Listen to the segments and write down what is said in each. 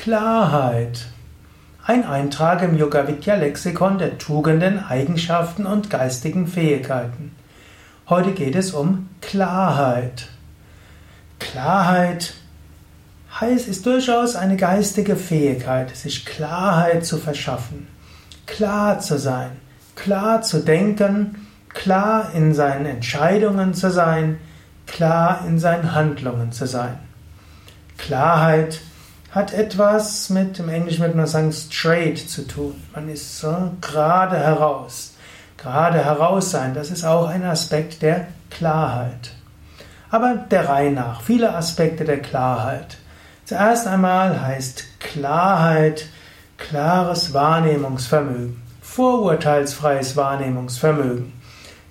Klarheit. Ein Eintrag im Yoga Vidya Lexikon der Tugenden, Eigenschaften und geistigen Fähigkeiten. Heute geht es um Klarheit. Klarheit heißt, ist durchaus eine geistige Fähigkeit, sich Klarheit zu verschaffen, klar zu sein, klar zu denken, klar in seinen Entscheidungen zu sein, klar in seinen Handlungen zu sein. Klarheit hat etwas mit, im Englischen würde man sagen, straight zu tun. Man ist so gerade heraus. Gerade heraus sein, das ist auch ein Aspekt der Klarheit. Aber der Reihe nach, viele Aspekte der Klarheit. Zuerst einmal heißt Klarheit klares Wahrnehmungsvermögen, vorurteilsfreies Wahrnehmungsvermögen.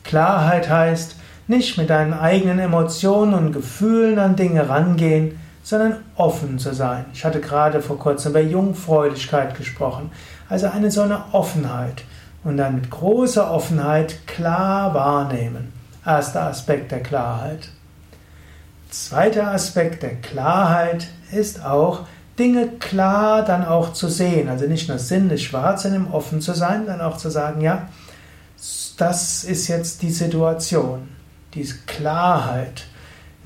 Klarheit heißt nicht mit deinen eigenen Emotionen und Gefühlen an Dinge rangehen, sondern offen zu sein. Ich hatte gerade vor kurzem über Jungfräulichkeit gesprochen, also eine so eine Offenheit und dann mit großer Offenheit klar wahrnehmen. Erster Aspekt der Klarheit. Zweiter Aspekt der Klarheit ist auch, Dinge klar dann auch zu sehen. Also nicht nur sinnlich wahrzunehmen, offen zu sein, dann auch zu sagen, ja, das ist jetzt die Situation, diese Klarheit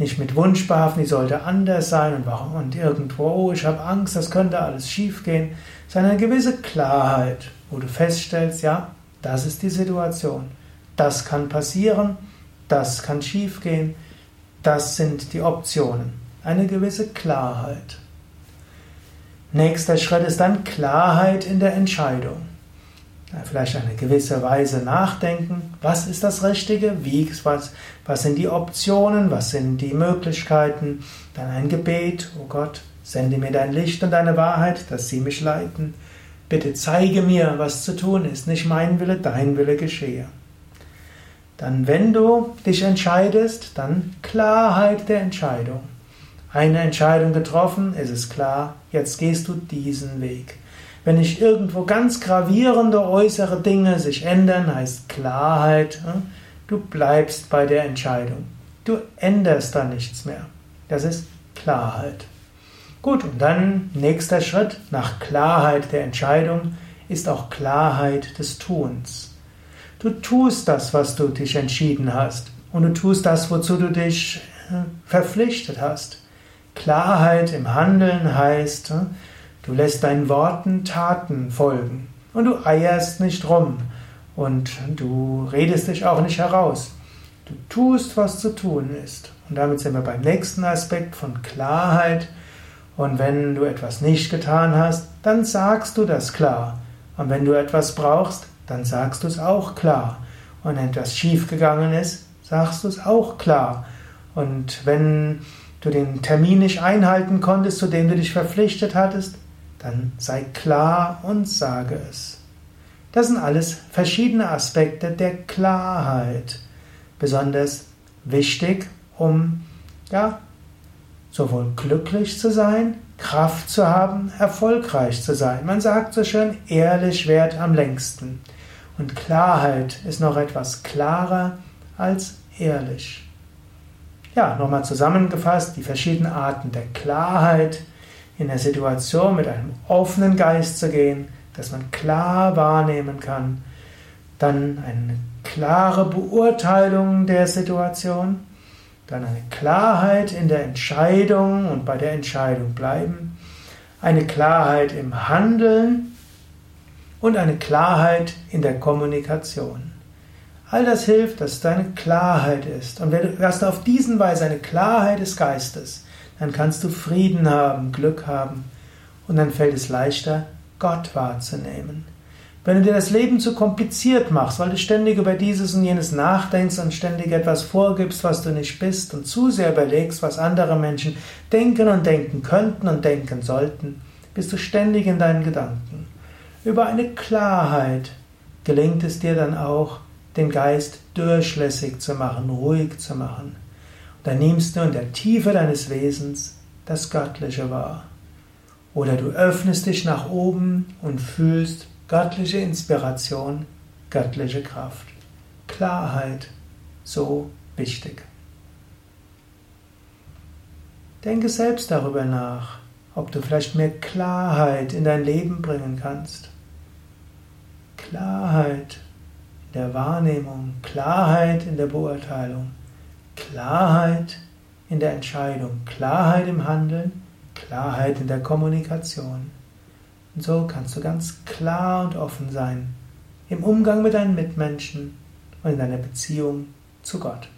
nicht mit Wunsch behaften, die sollte anders sein und warum und irgendwo, oh, ich habe Angst, das könnte alles schiefgehen, sondern eine gewisse Klarheit, wo du feststellst, ja, das ist die Situation, das kann passieren, das kann schiefgehen, das sind die Optionen. Eine gewisse Klarheit. Nächster Schritt ist dann Klarheit in der Entscheidung vielleicht eine gewisse Weise nachdenken, was ist das Richtige, wie, was, was sind die Optionen, was sind die Möglichkeiten, dann ein Gebet, oh Gott, sende mir dein Licht und deine Wahrheit, dass sie mich leiten. Bitte zeige mir, was zu tun ist, nicht mein Wille, dein Wille geschehe. Dann, wenn du dich entscheidest, dann Klarheit der Entscheidung. Eine Entscheidung getroffen, ist es klar, jetzt gehst du diesen Weg. Wenn nicht irgendwo ganz gravierende äußere Dinge sich ändern, heißt Klarheit, du bleibst bei der Entscheidung. Du änderst da nichts mehr. Das ist Klarheit. Gut, und dann nächster Schritt nach Klarheit der Entscheidung ist auch Klarheit des Tuns. Du tust das, was du dich entschieden hast. Und du tust das, wozu du dich hm, verpflichtet hast. Klarheit im Handeln heißt, hm, Du lässt deinen Worten Taten folgen und du eierst nicht rum und du redest dich auch nicht heraus. Du tust, was zu tun ist. Und damit sind wir beim nächsten Aspekt von Klarheit. Und wenn du etwas nicht getan hast, dann sagst du das klar. Und wenn du etwas brauchst, dann sagst du es auch klar. Und wenn etwas schiefgegangen ist, sagst du es auch klar. Und wenn du den Termin nicht einhalten konntest, zu dem du dich verpflichtet hattest, dann sei klar und sage es. Das sind alles verschiedene Aspekte der Klarheit, besonders wichtig, um ja, sowohl glücklich zu sein, Kraft zu haben, erfolgreich zu sein. Man sagt so schön, ehrlich währt am längsten. Und Klarheit ist noch etwas klarer als ehrlich. Ja, nochmal zusammengefasst, die verschiedenen Arten der Klarheit, in der Situation mit einem offenen Geist zu gehen, dass man klar wahrnehmen kann, dann eine klare Beurteilung der Situation, dann eine Klarheit in der Entscheidung und bei der Entscheidung bleiben, eine Klarheit im Handeln und eine Klarheit in der Kommunikation. All das hilft, dass deine Klarheit ist. Und wenn du hast auf diesen Weise eine Klarheit des Geistes, dann kannst du Frieden haben, Glück haben und dann fällt es leichter, Gott wahrzunehmen. Wenn du dir das Leben zu kompliziert machst, weil du ständig über dieses und jenes nachdenkst und ständig etwas vorgibst, was du nicht bist und zu sehr überlegst, was andere Menschen denken und denken könnten und denken sollten, bist du ständig in deinen Gedanken. Über eine Klarheit gelingt es dir dann auch, den Geist durchlässig zu machen, ruhig zu machen. Dann nimmst du in der Tiefe deines Wesens das Göttliche wahr. Oder du öffnest dich nach oben und fühlst göttliche Inspiration, göttliche Kraft. Klarheit, so wichtig. Denke selbst darüber nach, ob du vielleicht mehr Klarheit in dein Leben bringen kannst. Klarheit in der Wahrnehmung, Klarheit in der Beurteilung, Klarheit in der Entscheidung, Klarheit im Handeln, Klarheit in der Kommunikation. Und so kannst du ganz klar und offen sein im Umgang mit deinen Mitmenschen und in deiner Beziehung zu Gott.